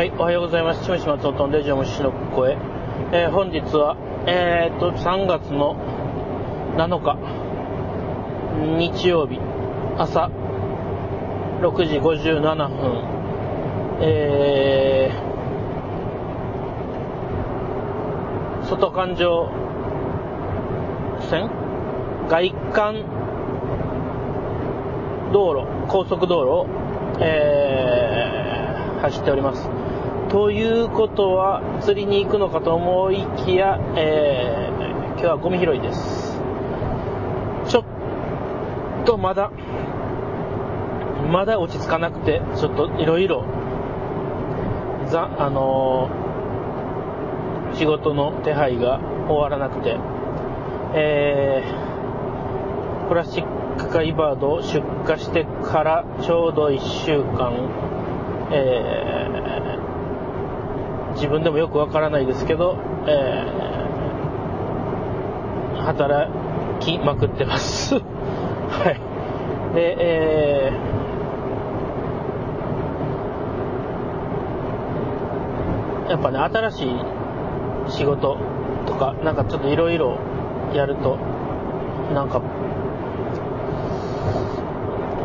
はい、おはようございます。ちむし松本のレジオ虫の声。えー本日は、えー、と、3月の7日、日曜日、朝、6時57分、えー、外環状線？外環道路、高速道路を、えー、走っております。ということは、釣りに行くのかと思いきや、えー、今日はゴミ拾いです。ちょっとまだ、まだ落ち着かなくて、ちょっといろいろ、ざ、あのー仕事の手配が終わらなくて、えー、プラスチック貝バードを出荷してからちょうど1週間、えー自分でもよくわからないですけど、えー働きまくってます。はい。で、えーやっぱね、新しい仕事とか、なんかちょっといろいろやると、なんか、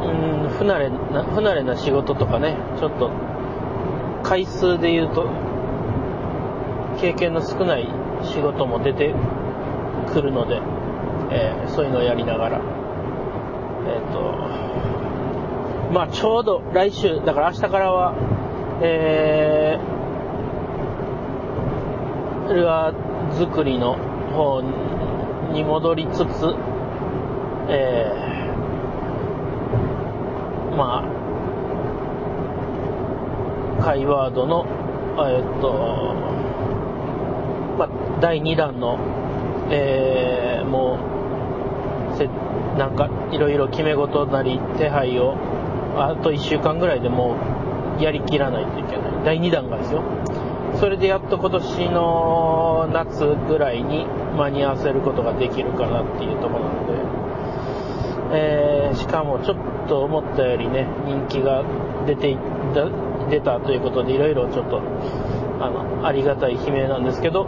うん、不慣れな、不慣れな仕事とかね、ちょっと、回数で言うと、経験の少ない仕事も出てくるので、えーそういうのをやりながら、えっ、と、まあちょうど来週、だから明日からは、えー、ルアー作りの方に戻りつつ、えー、まあ、カイワードの、えっ、と、第2弾の、えーもう、せなんか、いろいろ決め事なり、手配を、あと1週間ぐらいでもう、やりきらないといけない。第2弾がですよ。それでやっと今年の夏ぐらいに間に合わせることができるかなっていうところなので、えーしかもちょっと思ったよりね、人気が出ていた、出たということで、いろいろちょっと、あの、ありがたい悲鳴なんですけど、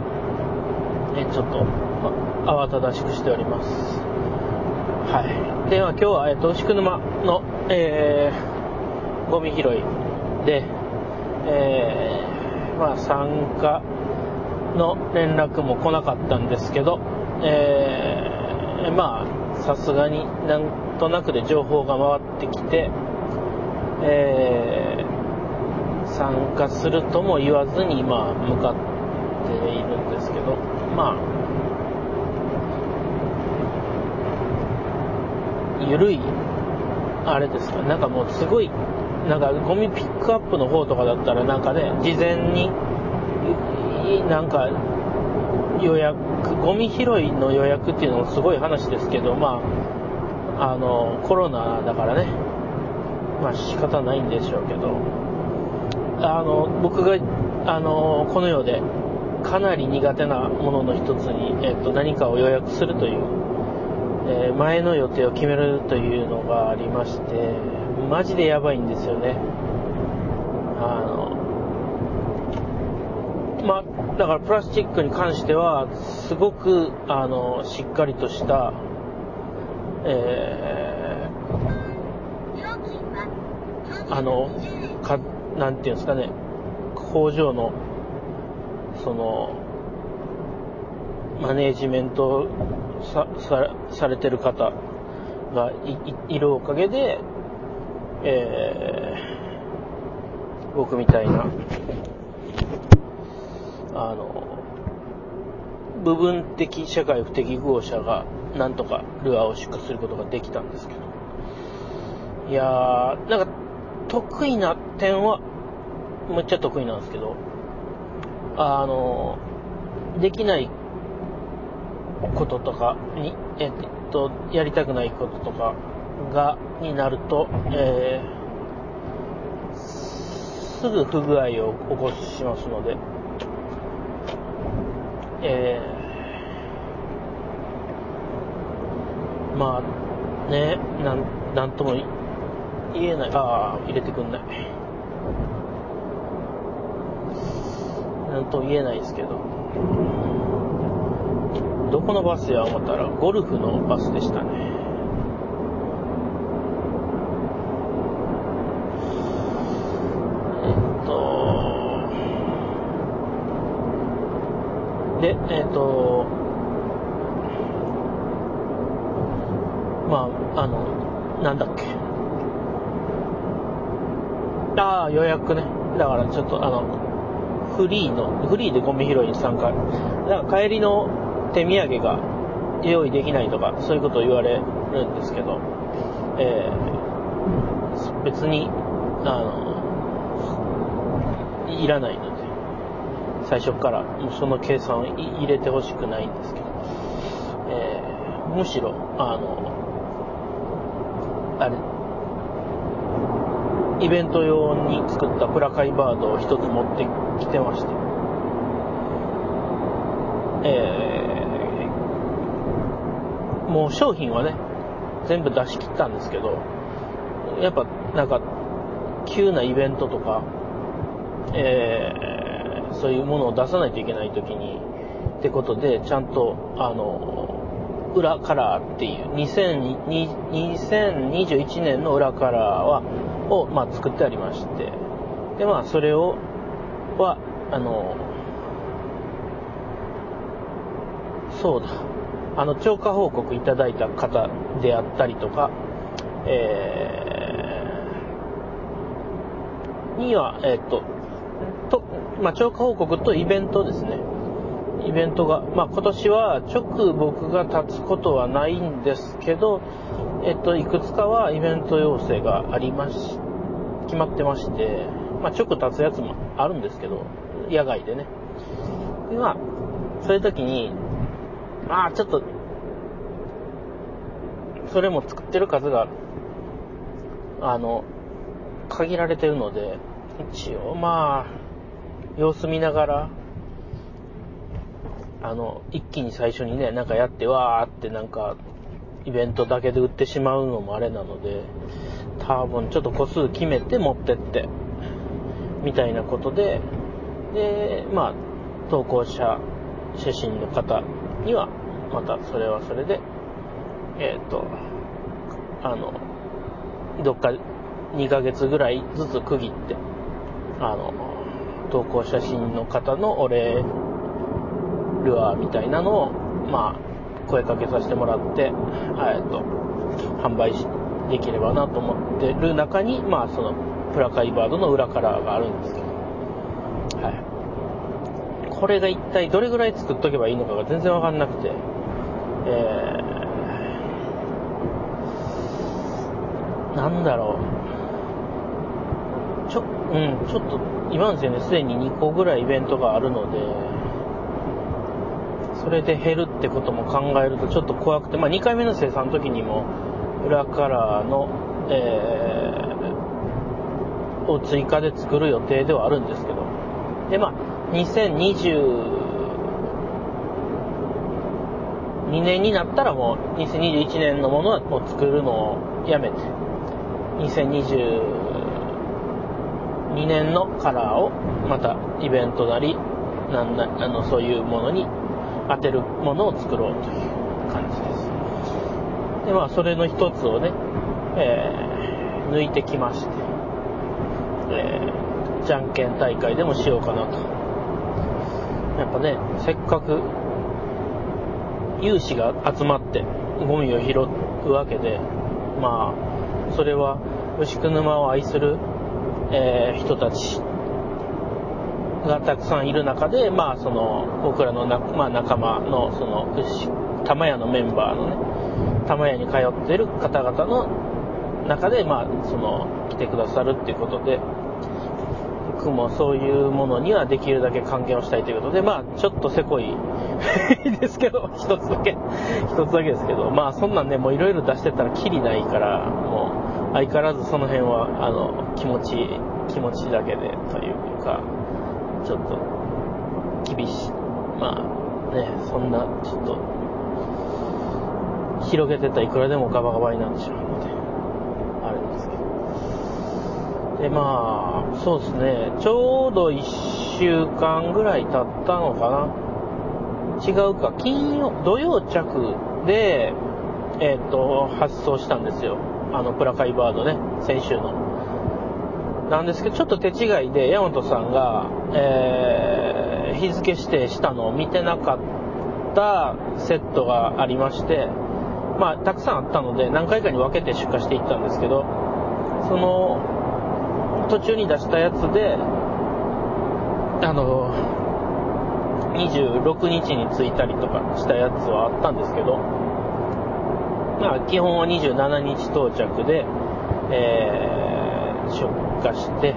えちょっと、ま慌ただしくしております。はい。では今日は、えっと、牛久沼の、えー、ゴミ拾いで、えー、まあ参加の連絡も来なかったんですけど、えー、まあ、さすがになんとなくで情報が回ってきて、えー、参加するとも言わずに、まあ、向かっているんですけど、まあ、ゆるい、あれですか、なんかもうすごい、なんかゴミピックアップの方とかだったらなんかね、事前に、なんか予約、ゴミ拾いの予約っていうのもすごい話ですけど、まあ、あの、コロナだからね、まあ仕方ないんでしょうけど、あの、僕が、あの、この世でかなり苦手なものの一つに、えっと、何かを予約するという、えー前の予定を決めるというのがありまして、マジでやばいんですよね。あの、まあ、だからプラスチックに関しては、すごく、あの、しっかりとした、えーあの、か、なんていうんですかね、工場の、その、マネージメントさ、さ、されてる方がい、るおかげで、えー僕みたいな、あの、部分的社会不適合者がなんとかルアーを出荷することができたんですけど。いやー、なんか得意な点は、むっちゃ得意なんですけど、あの、できないこととかに、えっと、やりたくないこととかが、になると、えーすぐ不具合を起こしますので、えーまあ、ね、なん、なんとも言えない。ああ、入れてくんない。んと言えないですけど。どこのバスや思ったら、ゴルフのバスでしたね。えっと、で、えっと、まあ、あの、なんだっけ。ああ、予約ね。だからちょっとあの、フリーの、フリーでゴミ拾いに参加。だから帰りの手土産が用意できないとか、そういうことを言われるんですけど、えー、別に、あの、いらないので、最初からその計算を入れてほしくないんですけど、えー、むしろ、あの、あれ、イベント用に作ったプラカイバードを一つ持ってきてまして、えー、もう商品はね、全部出し切ったんですけど、やっぱなんか、急なイベントとか、えー、そういうものを出さないといけないときに、ってことで、ちゃんと、あの、裏カラーっていう2021年の裏カラーはを、まあ、作ってありまして。でまあそれをはあのそうだ。あの超過報告いただいた方であったりとかえー、にはえっ、とと、まあ、超過報告とイベントですね。イベントが、まあ、今年は直僕が立つことはないんですけど、えっと、いくつかはイベント要請がありまし、決まってまして、まあ、直立つやつもあるんですけど、野外でね。まあ、そういう時に、まあ、ちょっと、それも作ってる数が、あの、限られてるので、一応まあ、様子見ながら、あの、一気に最初にね、なんかやって、わーってなんか、イベントだけで売ってしまうのもあれなので、多分ちょっと個数決めて持ってって、みたいなことで、で、まあ、投稿者、写真の方には、またそれはそれで、えっ、ー、と、あの、どっか2ヶ月ぐらいずつ区切って、あの、投稿写真の方のお礼ルアーみたいなのを、まあ、声かけさせてもらって、えっと、販売できればなと思ってる中に、まあ、その、プラカイバードの裏カラーがあるんですけど、はい。これが一体どれぐらい作っとけばいいのかが全然わかんなくて、えー、なんだろう。ちょ、うん、ちょっと、今の時点ですでに2個ぐらいイベントがあるので、それで減るってことも考えるとちょっと怖くて、まあ、2回目の生産の時にも裏カラーの、えを追加で作る予定ではあるんですけどでまあ2022年になったらもう2021年のものはもう作るのをやめて2022年のカラーをまたイベントなりなんなあのそういうものに当てるものを作ろうという感じです。で、まあ、それの一つをね、えー、抜いてきまして、えー、じゃんけん大会でもしようかなと。やっぱね、せっかく有志が集まってゴミを拾うわけで、まあ、それは牛久沼を愛する、えー、人たちがたくさんいる中で、まあ、その、僕らのな、まあ、仲間の、その、玉屋のメンバーのね、玉屋に通ってる方々の中で、まあ、その、来てくださるっていうことで、僕もそういうものにはできるだけ還元をしたいということで、まあ、ちょっとせこい。ですけど、一つだけ、一つだけですけど、まあ、そんなんね、もういろいろ出してたらきりないから、もう、相変わらずその辺は、あの、気持ち、気持ちだけでというか、ちょっと、厳しい。まあ、ね、そんな、ちょっと、広げてたらいくらでもガバガバになってしまうので、あれで。まあ、そうですね、ちょうど1週間ぐらい経ったのかな違うか、金曜、土曜着で、えっ、ー、と、発送したんですよ。あの、プラカイバードね、先週の。なんですけど、ちょっと手違いで、ヤマトさんが、えー、日付指定したのを見てなかったセットがありまして、まあ、たくさんあったので、何回かに分けて出荷していったんですけど、その、途中に出したやつで、あの、26日に着いたりとかしたやつはあったんですけど、まあ、基本は27日到着で、えー、出荷して、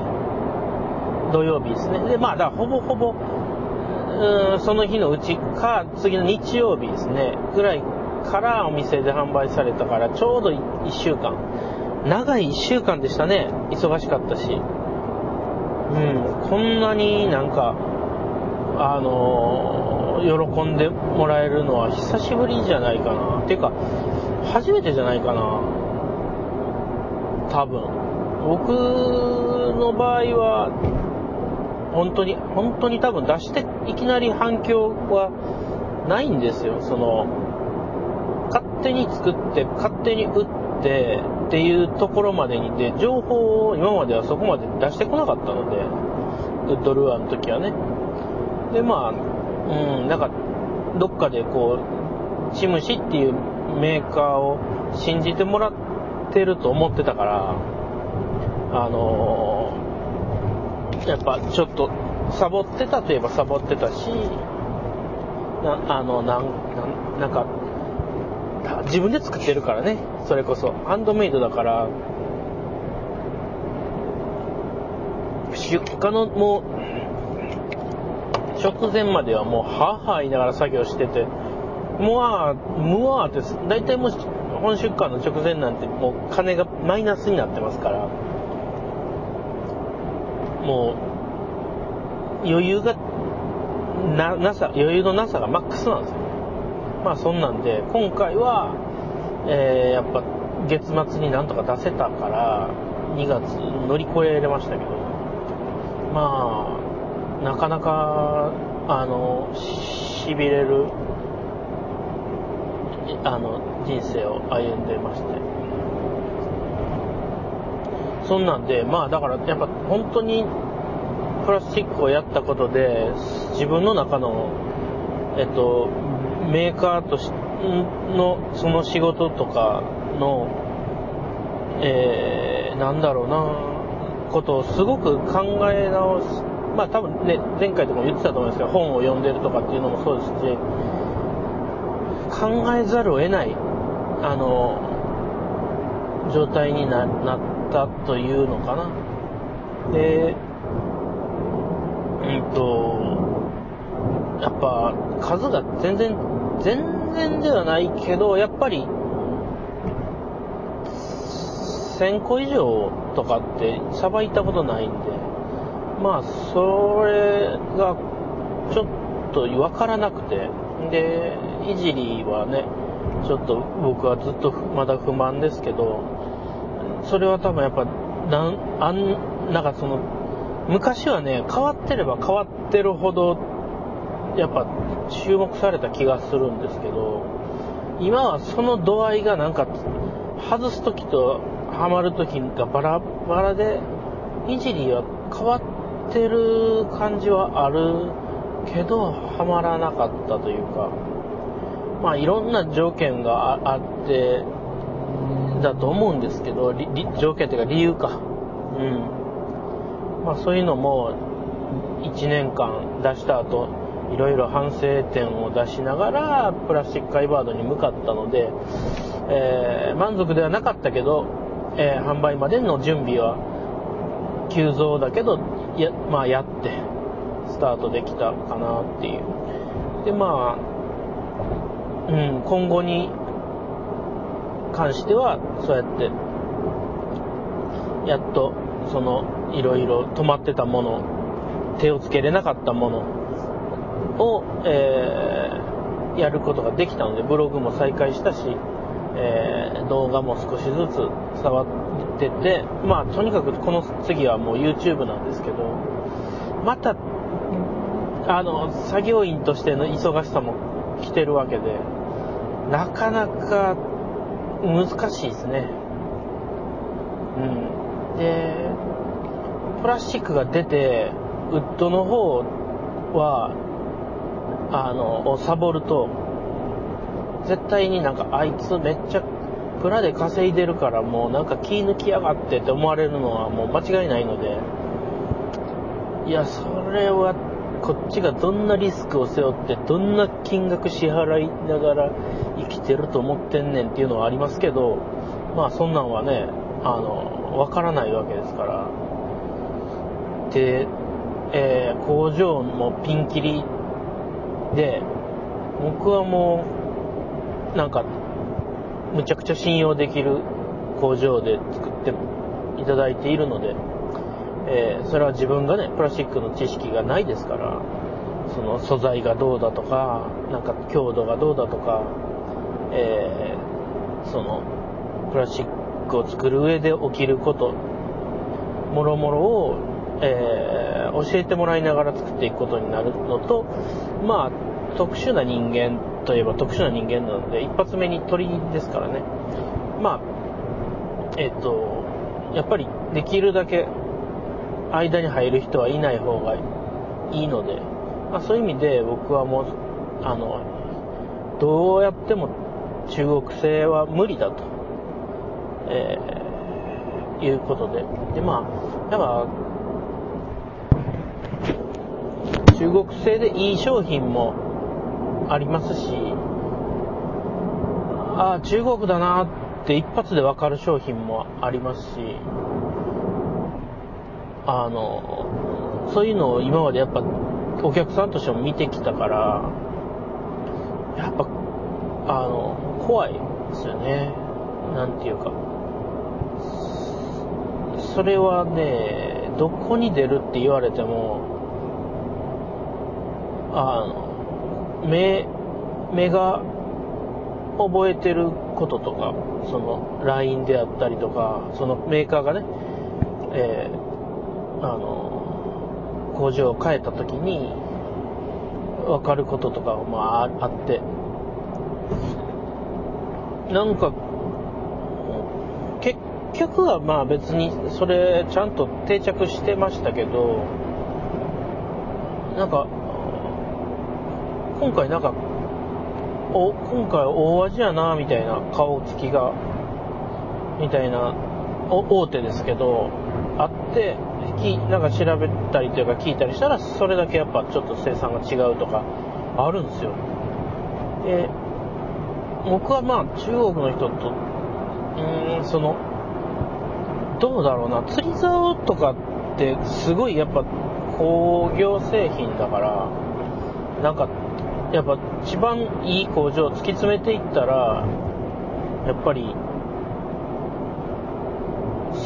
土曜日ですね。で、まあ、だほぼほぼ、うん、その日のうちか、次の日曜日ですね、ぐらいからお店で販売されたから、ちょうど1週間。長い1週間でしたね。忙しかったし。うん、こんなになんか、あのー、喜んでもらえるのは久しぶりじゃないかなっ。ていうか、初めてじゃないかな。多分。僕の場合は、本当に、本当に多分出していきなり反響はないんですよ。その、勝手に作って勝手に売ってっていうところまでにで情報を今まではそこまで出してこなかったのでウッドルアーの時はね。でまあうんなんかどっかでこうチムシっていうメーカーを信じてもらってると思ってたからあのー、やっぱちょっとサボってたといえばサボってたしなあのなんなんか自分で作ってるからね。それこそ。ハンドメイドだから、出荷のもう、直前まではもう、はぁは言いながら作業してて、もわ、むわーって、大体もう、本出荷の直前なんてもう金がマイナスになってますから、もう、余裕が、な、なさ、余裕のなさがマックスなんですよ。まあそんなんで、今回は、えー、やっぱ月末になんとか出せたから、2月乗り越えれましたけど、まあ、なかなか、あの、痺れる、あの、人生を歩んでまして。そんなんで、まあだからやっぱ本当にプラスチックをやったことで、自分の中の、えっと、メーカーとしのその仕事とかの、えー、なんだろうな、ことをすごく考え直す。まあ多分ね、前回とかも言ってたと思うんですけど、本を読んでるとかっていうのもそうですし、考えざるを得ない、あの、状態になったというのかな。で、うんと、やっぱ数が全然全然ではないけど、やっぱり、1000個以上とかってさばいたことないんで、まあ、それがちょっとわからなくて、で、いじりはね、ちょっと僕はずっとまだ不満ですけど、それは多分やっぱ、なん、あん、なんかその、昔はね、変わってれば変わってるほどやっぱ注目された気がするんですけど、今はその度合いがなんか、外す時とハマる時がバラバラで、いじりは変わってる感じはあるけど、ハマらなかったというか、まあいろんな条件があって、だと思うんですけど、条件というか理由か。うん。まあそういうのも、1年間出した後、いろいろ反省点を出しながら、プラスチックカイバードに向かったので、えー、満足ではなかったけど、えー、販売までの準備は急増だけど、や、まあやって、スタートできたかなっていう。で、まあ、うん、今後に関しては、そうやって、やっと、その、いろいろ止まってたもの、手をつけれなかったもの、を、えー、やることができたので、ブログも再開したし、えー、動画も少しずつ触ってて、まあ、とにかくこの次はもう YouTube なんですけど、また、あの、作業員としての忙しさも来てるわけで、なかなか難しいですね。うん。で、プラスチックが出て、ウッドの方は、あの、をサボると、絶対になんかあいつめっちゃプラで稼いでるからもうなんか気抜きやがってって思われるのはもう間違いないので、いや、それはこっちがどんなリスクを背負ってどんな金額支払いながら生きてると思ってんねんっていうのはありますけど、まあそんなんはね、あの、わからないわけですから。で、えー、工場もピンキリで、僕はもう、なんか、むちゃくちゃ信用できる工場で作っていただいているので、えー、それは自分がね、プラスチックの知識がないですから、その素材がどうだとか、なんか強度がどうだとか、えー、その、プラスチックを作る上で起きること、もろもろを、えー、教えてもらいながら作っていくことになるのと、まあ、特殊な人間といえば特殊な人間なので、一発目に鳥ですからね。まあ、えっ、と、やっぱりできるだけ間に入る人はいない方がいいので、まあ、そういう意味で僕はもう、あの、どうやっても中国製は無理だと、えー、いうことで。で、まあ、やっぱ、中国製でいい商品もありますし、ああ、中国だなって一発でわかる商品もありますし、あの、そういうのを今までやっぱお客さんとしても見てきたから、やっぱ、あの、怖いですよね。なんていうか。それはね、どこに出るって言われても、あの、目、目が覚えてることとか、その LINE であったりとか、そのメーカーがね、えーあの、工場を変えた時に、分かることとかもああって、なんか、結局はまあ別にそれちゃんと定着してましたけど、なんか、今回なんか、お、今回大味やな、みたいな顔つきが、みたいな、大手ですけど、あって、き、なんか調べたりというか聞いたりしたら、それだけやっぱちょっと生産が違うとか、あるんですよ。で、僕はまあ中国の人と、うん、その、どうだろうな、釣り竿とかってすごいやっぱ工業製品だから、なんか、やっぱ一番いい工場を突き詰めていったら、やっぱり、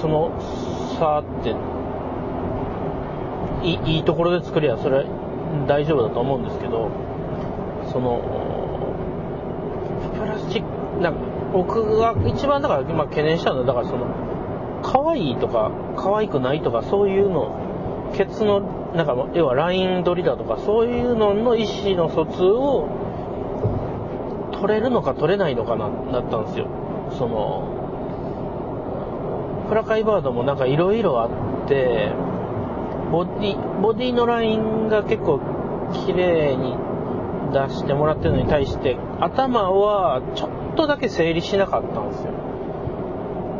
その差っていいいところで作りゃそれは大丈夫だと思うんですけど、その、プラスチック、なんか僕が一番だから今懸念したのは、だからその、可愛いとか可愛くないとかそういうの、ケツの、なんか要はライン取りだとかそういうのの意思の疎通を取れるのか取れないのかな、なったんですよ。その、プラカイバードもなんか色々あって、ボディ、ボディのラインが結構綺麗に出してもらってるのに対して、頭はちょっとだけ整理しなかったんですよ。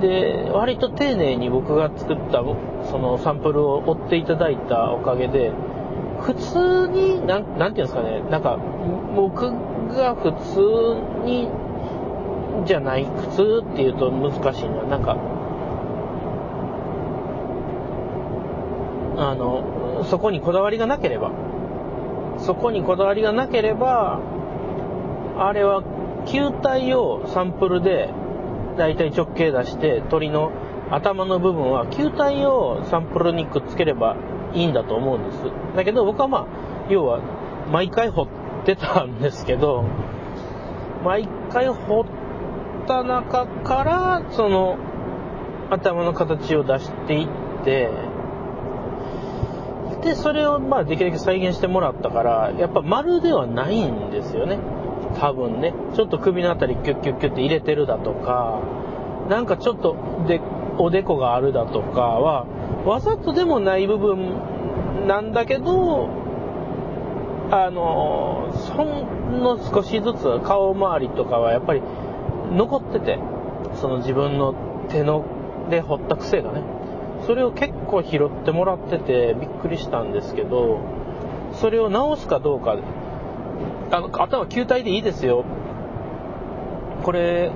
で、割と丁寧に僕が作ったそのサンプルを追っていただいたおかげで、普通に、なん、なんていうんですかね、なんか、僕が普通に、じゃない、普通っていうと難しいのは、なんか、あの、そこにこだわりがなければ、そこにこだわりがなければ、あれは球体をサンプルでだいたい直径出して鳥の頭の部分は球体をサンプルにくっつければいいんだと思うんです。だけど僕はまあ、要は毎回掘ってたんですけど、毎回掘った中からその頭の形を出していって、で、それをまあできるだけ再現してもらったから、やっぱ丸ではないんですよね。多分ね。ちょっと首のあたりキュッキュッキュッって入れてるだとか、なんかちょっとで、おでこがあるだとかは、わざとでもない部分なんだけど、あの、ほんの少しずつ顔周りとかはやっぱり残ってて、その自分の手ので掘った癖がね。それを結構拾ってもらっててびっくりしたんですけど、それを直すかどうか、あの、頭球体でいいですよ。これ、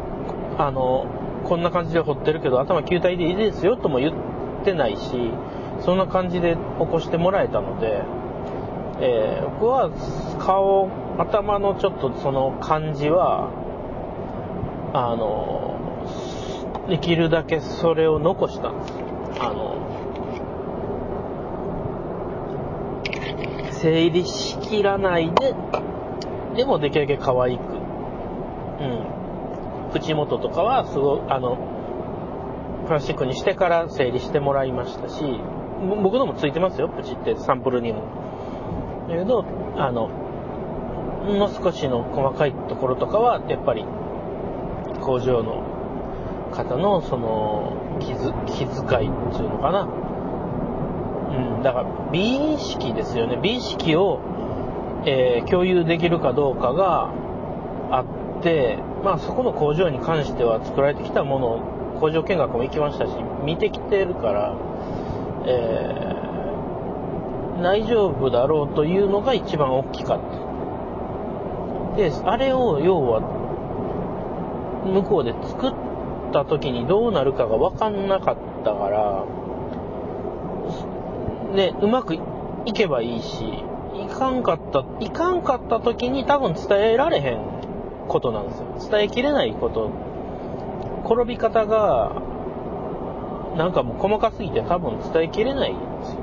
あの、こんな感じで掘ってるけど頭球体でいいですよとも言ってないし、そんな感じで起こしてもらえたので、えー、僕は顔、頭のちょっとその感じは、あの、できるだけそれを残したんです。あの、整理しきらないで、でもできるだけ可愛く。うん。口元とかは、すごい、あの、プラスチックにしてから整理してもらいましたし、僕のもついてますよ、プチってサンプルにも。だけど、あの、もう少しの細かいところとかは、やっぱり、工場の方の、その、気づ気遣いっていうのかな。うん、だから、美意識ですよね。美意識を、えー、共有できるかどうかがあって、まあそこの工場に関しては作られてきたものを工場見学も行きましたし、見てきてるから、えー、大丈夫だろうというのが一番大きかった。で、あれを要は、向こうで作った時にどうなるかが分かんなかったから、ね、うまくいけばいいし、いかんかった、いかんかった時に多分伝えられへんことなんですよ。伝えきれないこと。転び方が、なんかもう細かすぎて多分伝えきれないんですよ。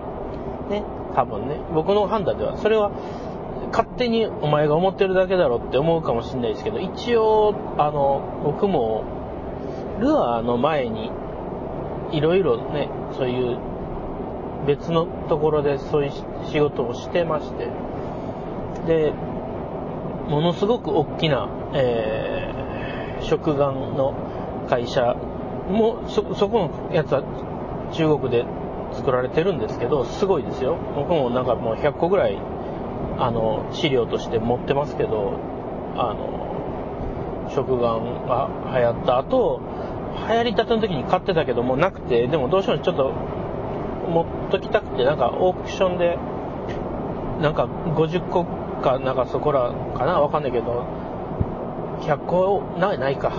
ね。多分ね。僕の判断では。それは、勝手にお前が思ってるだけだろって思うかもしれないですけど、一応、あの、僕も、ルアーの前に、いろいろね、そういう別のところでそういう仕事をしてまして、で、ものすごく大きな、えー、食玩の会社も、そ、そこのやつは中国で作られてるんですけど、すごいですよ。僕もなんかもう100個ぐらい、あの、資料として持ってますけど、あの、食玩が流行った後、流行りたての時に買ってたけどもなくて、でもどうしてもちょっと持っときたくて、なんかオークションで、なんか50個か、なんかそこらかなわかんないけど、100個ないないか。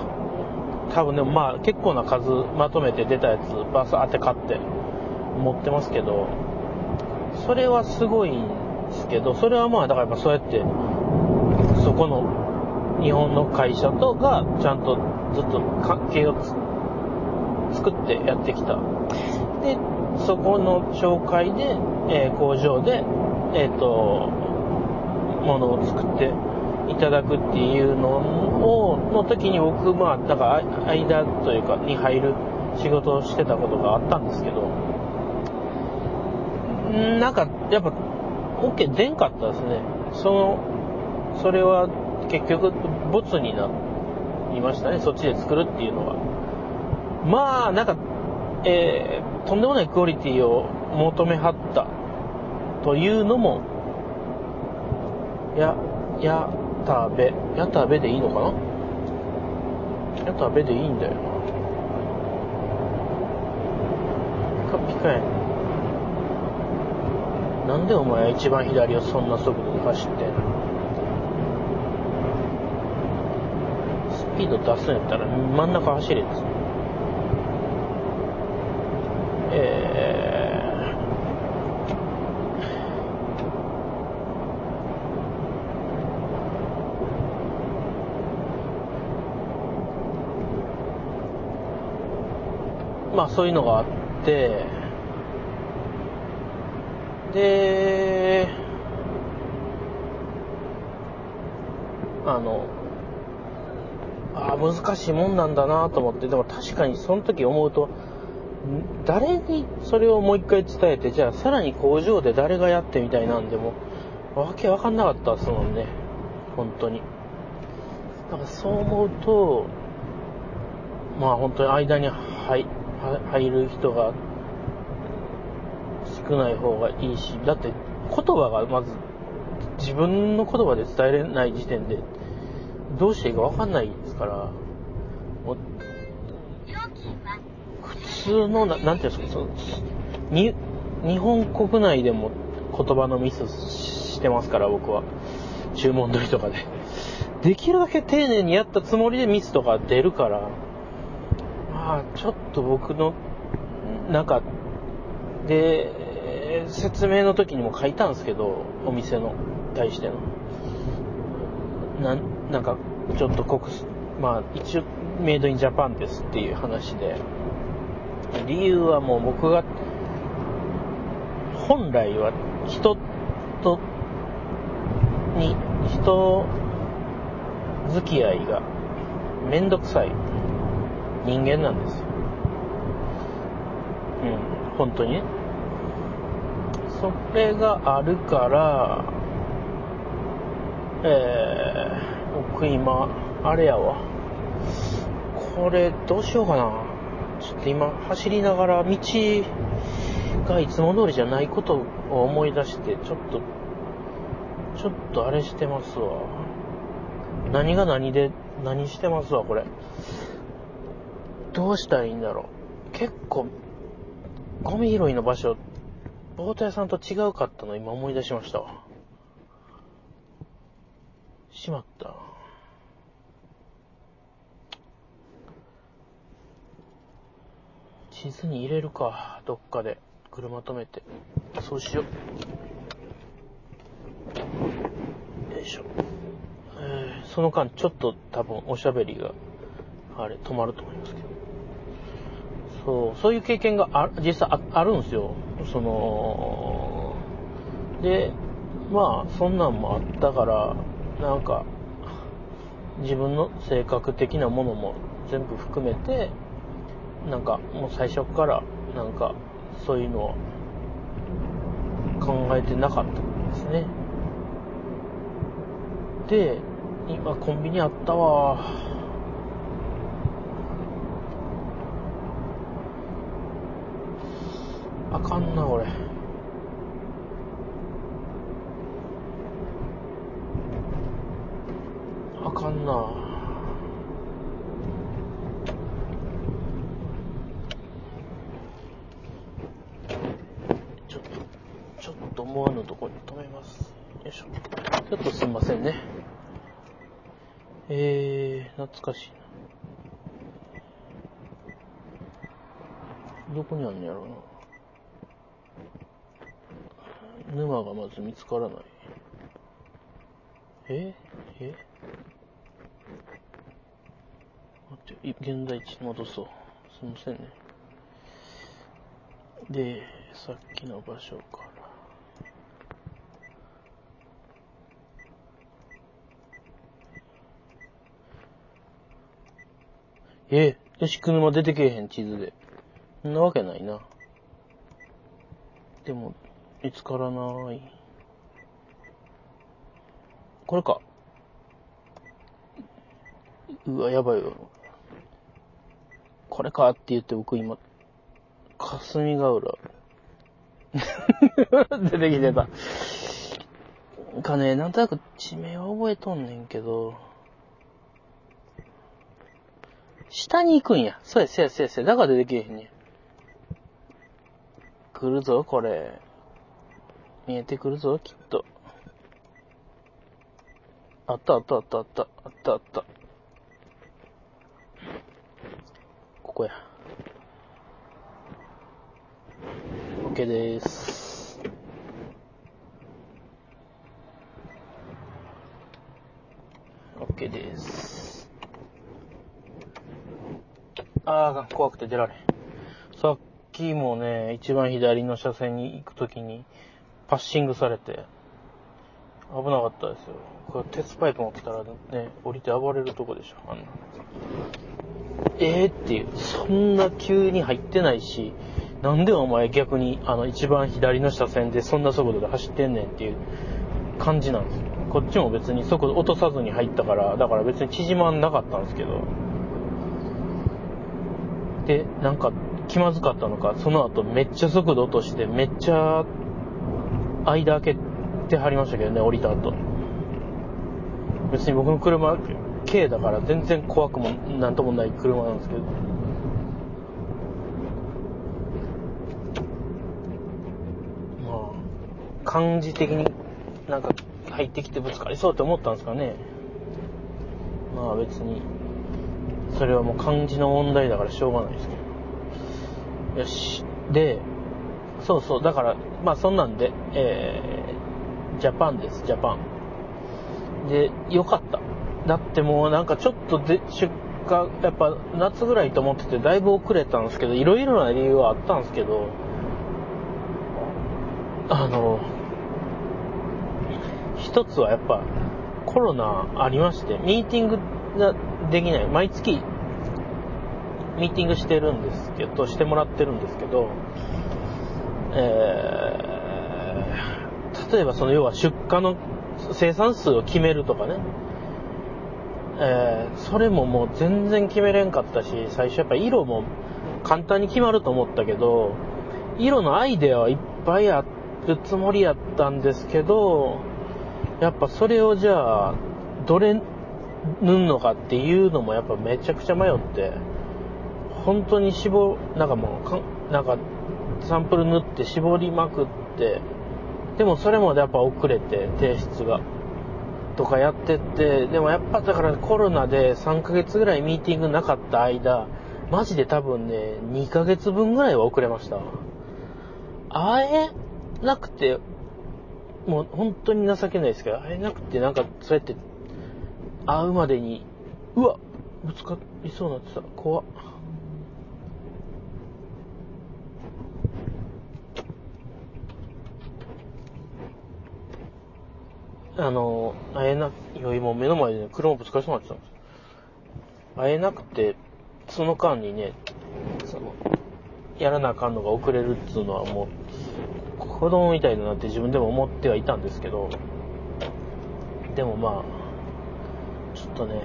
多分でもまあ結構な数まとめて出たやつバス当て買って持ってますけど、それはすごいんですけど、それはまあだからやっぱそうやって、そこの日本の会社とがちゃんとずっと関係を作ってやってきた。で、そこの紹介で、えー、工場で、えっ、ー、と、ものを作っていただくっていうのを、の時に僕、まあ、だから間というか、に入る仕事をしてたことがあったんですけど、なんか、やっぱ、OK 出んかったですね。その、それは結局、ボツになりましたね。そっちで作るっていうのは。まあ、なんか、えー、とんでもないクオリティを求めはったというのも、や、やたべ、やたべでいいのかな？やたべでいいんだよな。ピカピカやねなんでお前一番左をそんな速度で走ってんの？スピード出すんやったら真ん中走れっつって。えー、まそういうのがあってであのあ難しいもんなんだなと思ってでも確かにその時思うと誰にそれをもう一回伝えて、じゃあさらに工場で誰がやってみたいなんでも、わけわかんなかったですもんね。本当に。だからそう思うと、まあ本当に間に入入る人が少ない方がいいし、だって言葉がまず自分の言葉で伝えれない時点でどうしていいかわかんないですから、普通のな、なんていうんですか、そのに日本国内でも言葉のミスしてますから、僕は。注文取りとかで。できるだけ丁寧にやったつもりでミスとか出るから、あ、ちょっと僕の中で、説明の時にも書いたんですけど、お店の対しての。ななんか、ちょっと国、まあ、一応、メイドインジャパンですっていう話で、理由はもう僕が、本来は人と、に、人付き合いがめんどくさい人間なんですよ。うん、本当に？ね。それがあるから、えー、僕今、あれやわ。これ、どうしようかな。ちょっと今、走りながら、道がいつも通りじゃないことを思い出して、ちょっと、ちょっとあれしてますわ。何が何で、何してますわ、これ。どうしたらいいんだろう。結構、ゴミ拾いの場所、ボート屋さんと違うかったの今思い出しました。しまった。地図に入れるか、どっかで。車止めて。そうしよう。よいしょ。えー、その間、ちょっと多分おしゃべりが、あれ、止まると思いますけど。そう、そういう経験があ実際ああるんですよ。その、で、まあ、そんなんもあったから、なんか、自分の性格的なものも全部含めて、なんか、もう最初から、なんか、そういうのを考えてなかったんですね。で、今コンビニあったわ。あかんな、これ。あかんな。ちょ、ちょっと思わぬとこに止めます。よいしょ。ちょっとすいませんね。えー、懐かしいな。どこにあるんやろうな。沼がまず見つからない。え？え？待って、現在地に戻そう。すいませんね。で、さっきの場所から。え、よし、車出てけえへん、地図で。そんなわけないな。でも、見つからない。これか。うわ、やばいわ。これかって言って僕今、霞ヶ浦。出てきてた。かね、なんとなく地名は覚えとんねんけど、下に行くんや。そうや、そうや、そうや、だから出てけえへんねん。来るぞ、これ。見えてくるぞ、きっと。あったあったあったあった。あったあった。ここや。OK でーす。OK です。ああ、怖くて出られん。さっきもね、一番左の車線に行くときに、パッシングされて、危なかったですよ。これ鉄パイプ持ってたらね、降りて暴れるとこでしょ、あんな。えー、っていう、そんな急に入ってないし、なんでお前逆にあの一番左の車線でそんな速度で走ってんねんっていう感じなんですよ。こっちも別に速度落とさずに入ったから、だから別に縮まんなかったんですけど。で、なんか気まずかったのか、その後めっちゃ速度落として、めっちゃ間開けてはりましたけどね、降りた後。別に僕の車、K だから全然怖くもなんともない車なんですけど。まあ、感じ的になんか入ってきてぶつかりそうって思ったんですかね。まあ別に、それはもう漢字の問題だからしょうがないですけど。よし。で、そうそう、だから、まあそんなんで、えー、ジャパンです、ジャパン。で、よかった。だってもうなんかちょっとで出荷、やっぱ夏ぐらいと思っててだいぶ遅れたんですけど、いろいろな理由はあったんですけど、あの、一つはやっぱコロナありまして、ミーティングができない。毎月ミーティングしてるんですけど、してもらってるんですけど、えー、例えばその要は出荷の生産数を決めるとかね、えー、それももう全然決めれんかったし、最初やっぱ色も簡単に決まると思ったけど、色のアイデアはいっぱいあるつもりやったんですけど、やっぱそれをじゃあ、どれ塗んのかっていうのもやっぱめちゃくちゃ迷って、本当に絞、なんかもうか、なんかサンプル塗って絞りまくって、でもそれもやっぱ遅れて提出が。とかやってって、でもやっぱだからコロナで3ヶ月ぐらいミーティングなかった間、マジで多分ね、2ヶ月分ぐらいは遅れました。会えなくて、もう本当に情けないですけど、会えなくてなんかそうやって会うまでに、うわぶつかりそうになってた。怖っ。あの、会えな、いや、今目の前でね、車ぶつかりそうになってたんです。会えなくて、その間にね、その、やらなあかんのが遅れるっつうのはもう、子供みたいだなって自分でも思ってはいたんですけど、でもまあ、ちょっとね、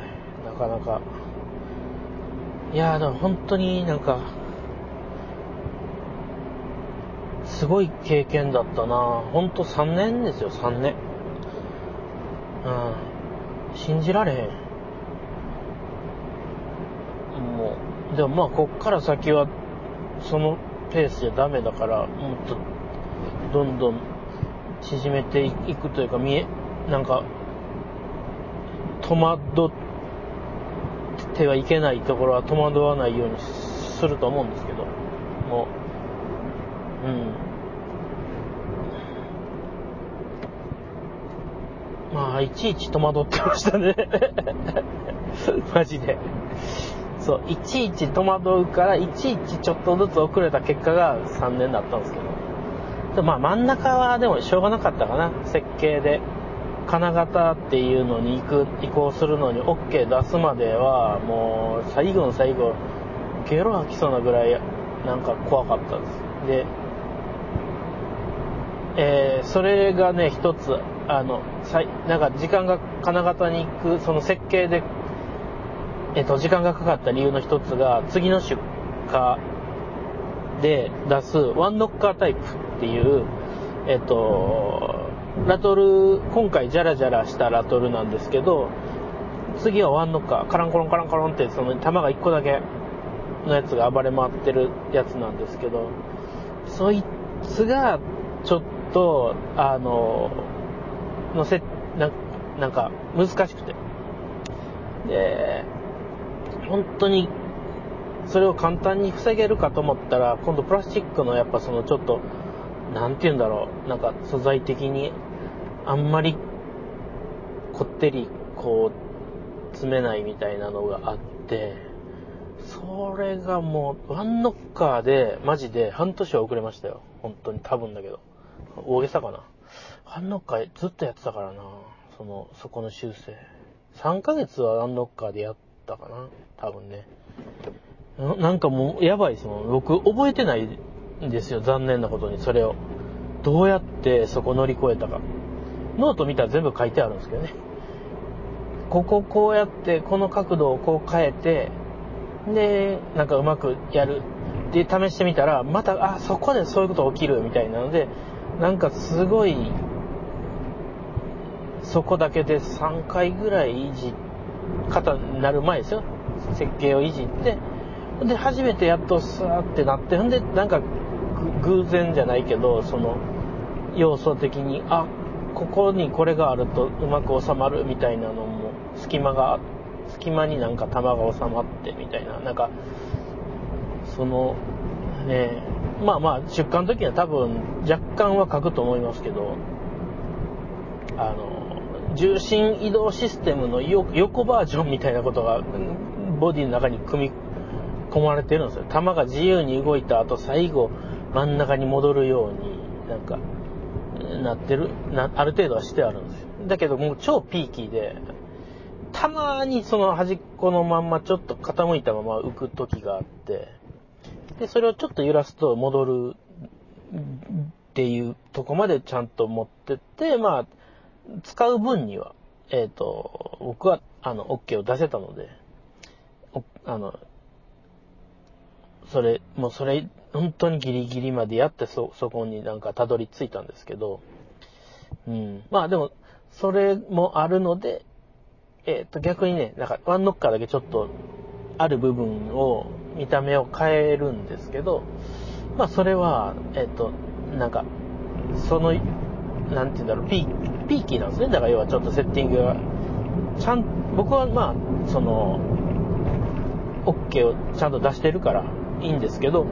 なかなか、いやー、でも本当になんか、すごい経験だったなほんと3年ですよ、3年。うん。信じられへん。もう、でもまあ、こっから先は、そのペースじゃダメだから、もっと、どんどん縮めていくというか、見え、なんか、戸惑ってはいけないところは戸惑わないようにすると思うんですけど、もう、うん。まあ、いちいち戸惑ってましたね マジで。そう、いちいち戸惑うから、いちいちちょっとずつ遅れた結果が3年だったんですけど。でまあ、真ん中はでもしょうがなかったかな。設計で。金型っていうのに行く、移行するのに OK 出すまでは、もう、最後の最後、ゲロ吐きそうなぐらい、なんか怖かったです。で、えー、それがね、一つ、あの、なんか時間が金型に行く、その設計で、えっ、と、時間がかかった理由の一つが、次の出荷で出すワンノッカータイプっていう、えっ、と、ラトル、今回ジャラジャラしたラトルなんですけど、次はワンノッカー、カランコロンカランコロンって、その弾が1個だけのやつが暴れ回ってるやつなんですけど、そいつが、ちょっと、あの、のせ、ななんか、難しくて。で、本当に、それを簡単に防げるかと思ったら、今度プラスチックのやっぱそのちょっと、なんて言うんだろう、なんか素材的に、あんまり、こってり、こう、詰めないみたいなのがあって、それがもう、ワンノッカーで、マジで半年は遅れましたよ。本当に多分だけど。大げさかな。ンノッカーずっとやってたからな。その、そこの修正。3ヶ月はアンノッカーでやったかな。多分ね。なんかもうやばいですもん。僕覚えてないんですよ。残念なことにそれを。どうやってそこ乗り越えたか。ノート見たら全部書いてあるんですけどね。こここうやって、この角度をこう変えて、で、なんかうまくやる。で、試してみたら、また、あ、そこでそういうこと起きるみたいなので、なんかすごい、そこだけで3回ぐらいいじ、方になる前ですよ。設計をいじって、で、初めてやっとスーってなって、んで、なんか、偶然じゃないけど、その、要素的に、あ、ここにこれがあるとうまく収まるみたいなのも、隙間が、隙間になんか玉が収まってみたいな、なんか、その、ね、まあまあ、出荷の時には多分若干は書くと思いますけど、あの、重心移動システムの横バージョンみたいなことが、ボディの中に組み込まれてるんですよ。弾が自由に動いた後、最後、真ん中に戻るように、なんか、なってる、な、ある程度はしてあるんですよ。だけどもう超ピーキーで、たまにその端っこのまんまちょっと傾いたまま浮く時があって、で、それをちょっと揺らすと戻るっていうとこまでちゃんと持ってって、まあ、使う分には、えっ、ー、と、僕は、あの、OK を出せたので、あの、それ、もうそれ、本当にギリギリまでやって、そ、そこになんかたどり着いたんですけど、うん。まあでも、それもあるので、えっ、ー、と、逆にね、なんか、ワンノッカーだけちょっと、ある部分を、見た目を変えるんですけど、まあそれは、えっ、ー、と、なんか、その、なんて言うんだろう、ピー、ピーキーなんですね。だから要はちょっとセッティングが、ちゃん、僕はまあ、その、OK をちゃんと出してるからいいんですけど、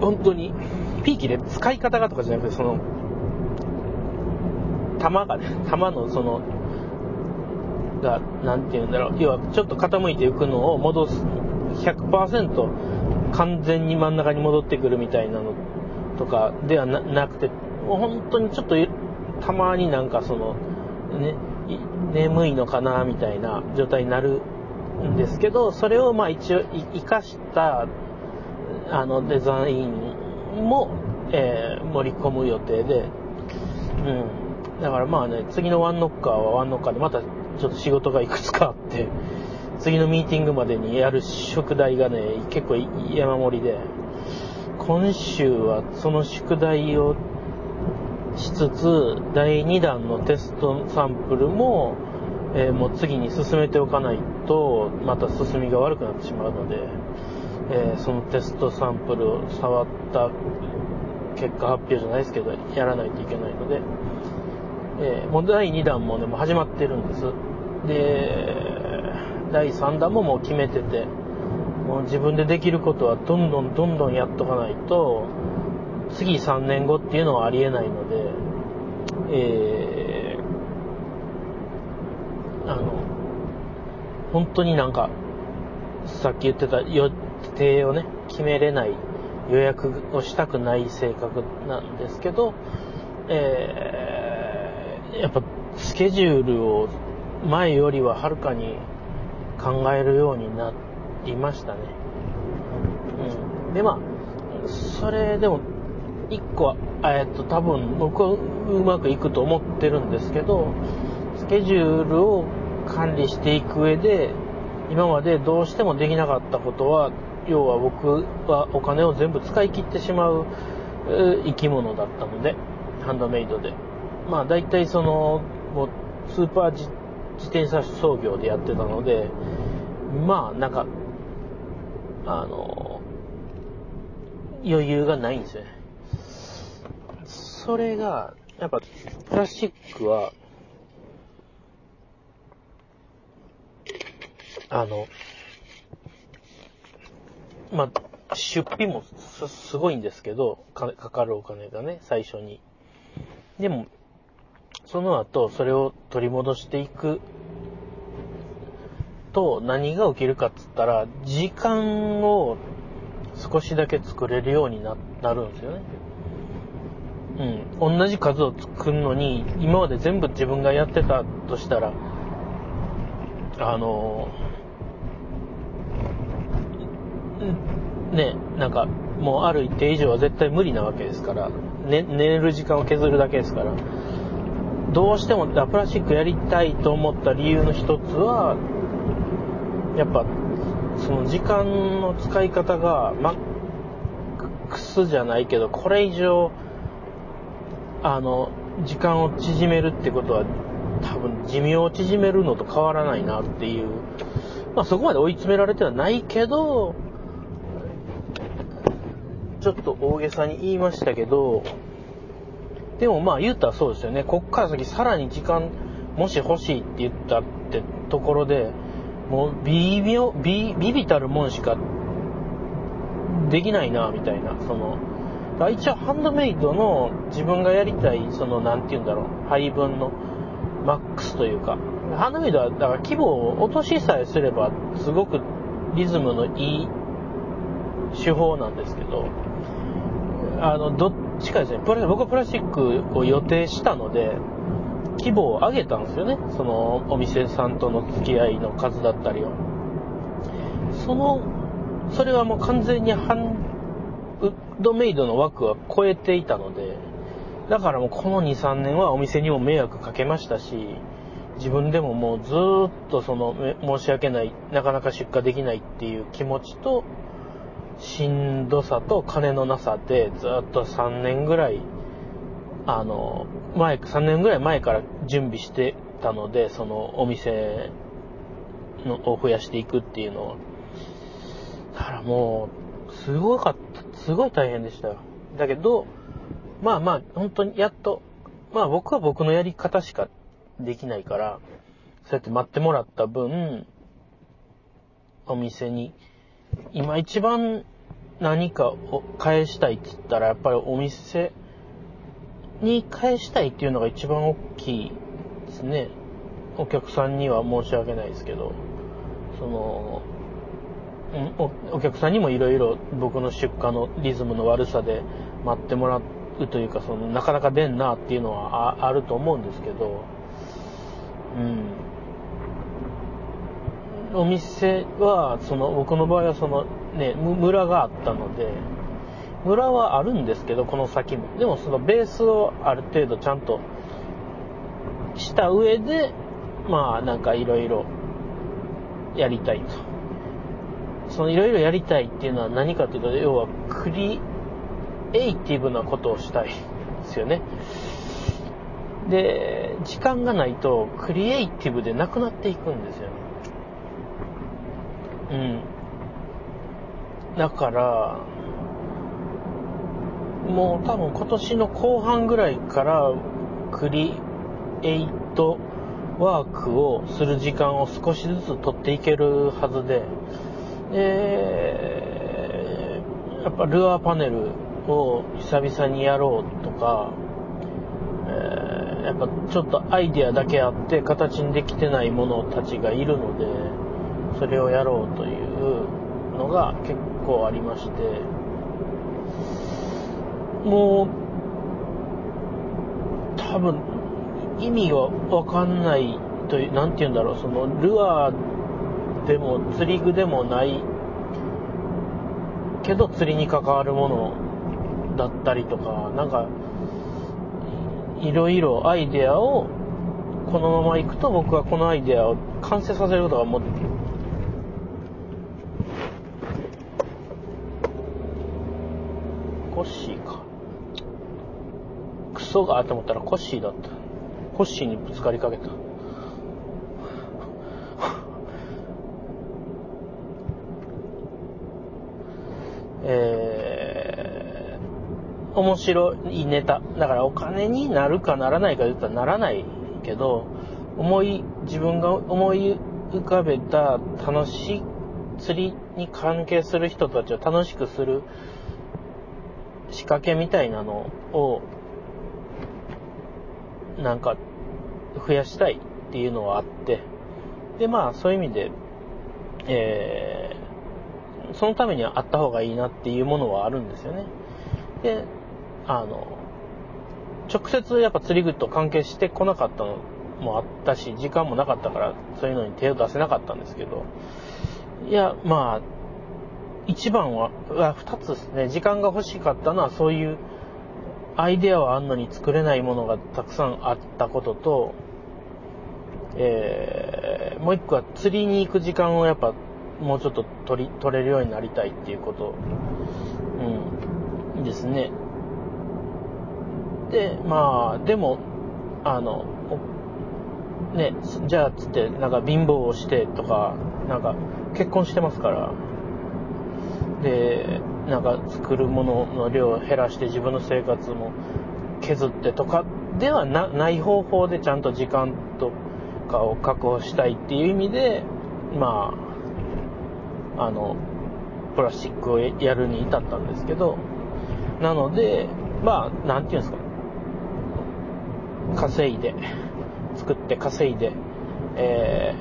本当に、ピーキーで使い方がとかじゃなくて、その、弾がね、弾のその、が、なんて言うんだろう、要はちょっと傾いていくのを戻す、100%完全に真ん中に戻ってくるみたいなのとかではなくて、本当にちょっとたまになんかその、ね、眠いのかなみたいな状態になるんですけど、それをまあ一応生かしたあのデザインも、えー、盛り込む予定で、うん。だからまあね、次のワンノッカーはワンノッカーでまたちょっと仕事がいくつかあって、次のミーティングまでにやる宿題がね、結構山盛りで、今週はその宿題をしつつ、第2弾のテストサンプルも、えー、もう次に進めておかないと、また進みが悪くなってしまうので、えー、そのテストサンプルを触った結果発表じゃないですけど、やらないといけないので、えー、もう第2弾もね、も始まってるんです。で、第3弾ももう決めてて、もう自分でできることはどんどんどんどんやっとかないと、次3年後っていうのはありえないので、えー、あの、本当になんか、さっき言ってた予定をね、決めれない、予約をしたくない性格なんですけど、えー、やっぱスケジュールを前よりははるかに考えるようになりましたね。うん。で、まあ、それでも一個は、えっと、多分僕はうまくいくと思ってるんですけど、スケジュールを管理していく上で、今までどうしてもできなかったことは、要は僕はお金を全部使い切ってしまう生き物だったので、ハンドメイドで。まあ大体その、もうスーパー自転車操業でやってたので、まあなんか、あの、余裕がないんですよね。それが、やっぱ、プラスチックは、あの、まあ、出費もすごいんですけどか、かかるお金がね、最初に。でも、その後、それを取り戻していくと、何が起きるかっつったら、時間を少しだけ作れるようにななるんですよね。うん、同じ数を作るのに、今まで全部自分がやってたとしたら、あの、ね、なんか、もうある一定以上は絶対無理なわけですから、ね、寝る時間を削るだけですから、どうしてもラプラスチックやりたいと思った理由の一つは、やっぱ、その時間の使い方がマックスじゃないけど、これ以上、あの、時間を縮めるってことは、多分寿命を縮めるのと変わらないなっていう、まあそこまで追い詰められてはないけど、ちょっと大げさに言いましたけど、でもまあ言ったらそうですよね。こっから先さらに時間、もし欲しいって言ったってところで、もう微妙、微、微々たるもんしかできないな、みたいな。その、一応ハンドメイドの自分がやりたい、その、なんて言うんだろう、配分のマックスというか、ハンドメイドは、だから規模を落としさえすれば、すごくリズムのいい手法なんですけど、あの、どっちかですね、僕はプラスチックを予定したので、規模を上げたんですよね。そのお店さんとの付き合いの数だったりを。その、それはもう完全にハンドメイドの枠は超えていたので、だからもうこの2、3年はお店にも迷惑かけましたし、自分でももうずっとその申し訳ない、なかなか出荷できないっていう気持ちと、しんどさと金のなさでずっと3年ぐらい、あの、前、3年ぐらい前から準備してたので、そのお店のを増やしていくっていうのは。だからもう、すごかった、すごい大変でしたよ。だけど、まあまあ、本当にやっと、まあ僕は僕のやり方しかできないから、そうやって待ってもらった分、お店に、今一番何かを返したいって言ったら、やっぱりお店に返したいっていうのが一番大きいですね。お客さんには申し訳ないですけど、その、お客さんにもいろいろ僕の出荷のリズムの悪さで待ってもらうというか、そのなかなか出んなっていうのはあると思うんですけど、うん。お店は、その、僕の場合はそのね、村があったので、村はあるんですけど、この先も。でもそのベースをある程度ちゃんとした上で、まあなんかいろいろやりたいと。そのいろいろやりたいっていうのは何かというと、要はクリエイティブなことをしたいですよね。で、時間がないとクリエイティブでなくなっていくんですよね。うん。だから、もう多分今年の後半ぐらいからクリエイトワークをする時間を少しずつ取っていけるはずで、で、やっぱルアーパネルを久々にやろうとか、えー、やっぱちょっとアイデアだけあって形にできてないものたちがいるので、それをやろうというのが結構ありまして、もう、多分、意味がわかんないという、なんて言うんだろう、その、ルアーでも釣り具でもないけど釣りに関わるものだったりとか、なんか、いろいろアイデアを、このまま行くと僕はこのアイデアを完成させることがもコッシーか。クソがと思ったらコッシーだった。コッシーにぶつかりかけた。えー、面白いネタ。だからお金になるかならないか言ったらならないけど、思い、自分が思い浮かべた楽しい釣りに関係する人たちを楽しくする仕掛けみたいなのを、なんか、増やしたいっていうのはあって、で、まあ、そういう意味で、え、そのためにあった方がいいなっていうものはあるんですよね。で、あの、直接やっぱ釣り具と関係してこなかったのもあったし、時間もなかったから、そういうのに手を出せなかったんですけど、いや、まあ、一番は、あ二つですね。時間が欲しかったのはそういうアイデアはあんのに作れないものがたくさんあったことと、えー、もう一個は釣りに行く時間をやっぱもうちょっと取り、取れるようになりたいっていうこと、うん、ですね。で、まあ、でも、あの、ね、じゃあつって、なんか貧乏をしてとか、なんか結婚してますから、で、なんか作るものの量を減らして自分の生活も削ってとかではない方法でちゃんと時間とかを確保したいっていう意味で、まあ、あの、プラスチックをやるに至ったんですけど、なので、まあ、なんていうんですか、稼いで、作って稼いで、え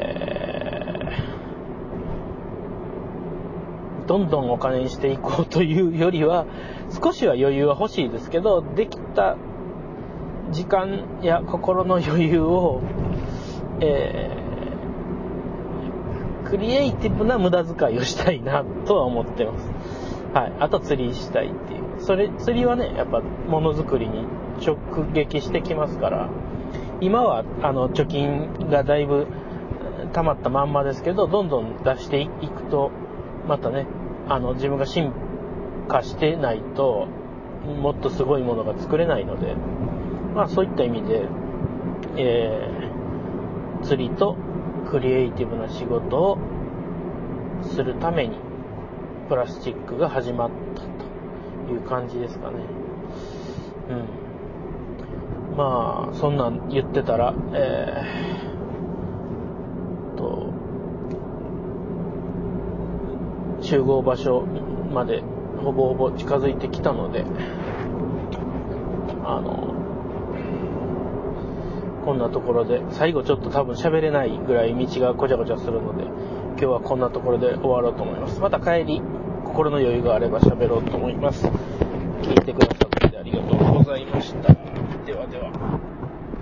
ー、どんどんお金にしていこうというよりは、少しは余裕は欲しいですけど、できた時間や心の余裕を、えー、クリエイティブな無駄遣いをしたいなとは思ってます。はい。あと釣りしたいっていう。それ、釣りはね、やっぱものづくりに直撃してきますから、今はあの貯金がだいぶ溜まったまんまですけど、どんどん出していくと、またね、あの自分が進化してないと、もっとすごいものが作れないので、まあそういった意味で、えー、釣りとクリエイティブな仕事をするために、プラスチックが始まったという感じですかね。うん。まあ、そんなん言ってたら、えー、と、集合場所までほぼほぼ近づいてきたので、あの、こんなところで、最後ちょっと多分喋れないぐらい道がごちゃごちゃするので、今日はこんなところで終わろうと思います。また帰り、心の余裕があれば喋ろうと思います。聞いてくださってありがとうございました。ではでは。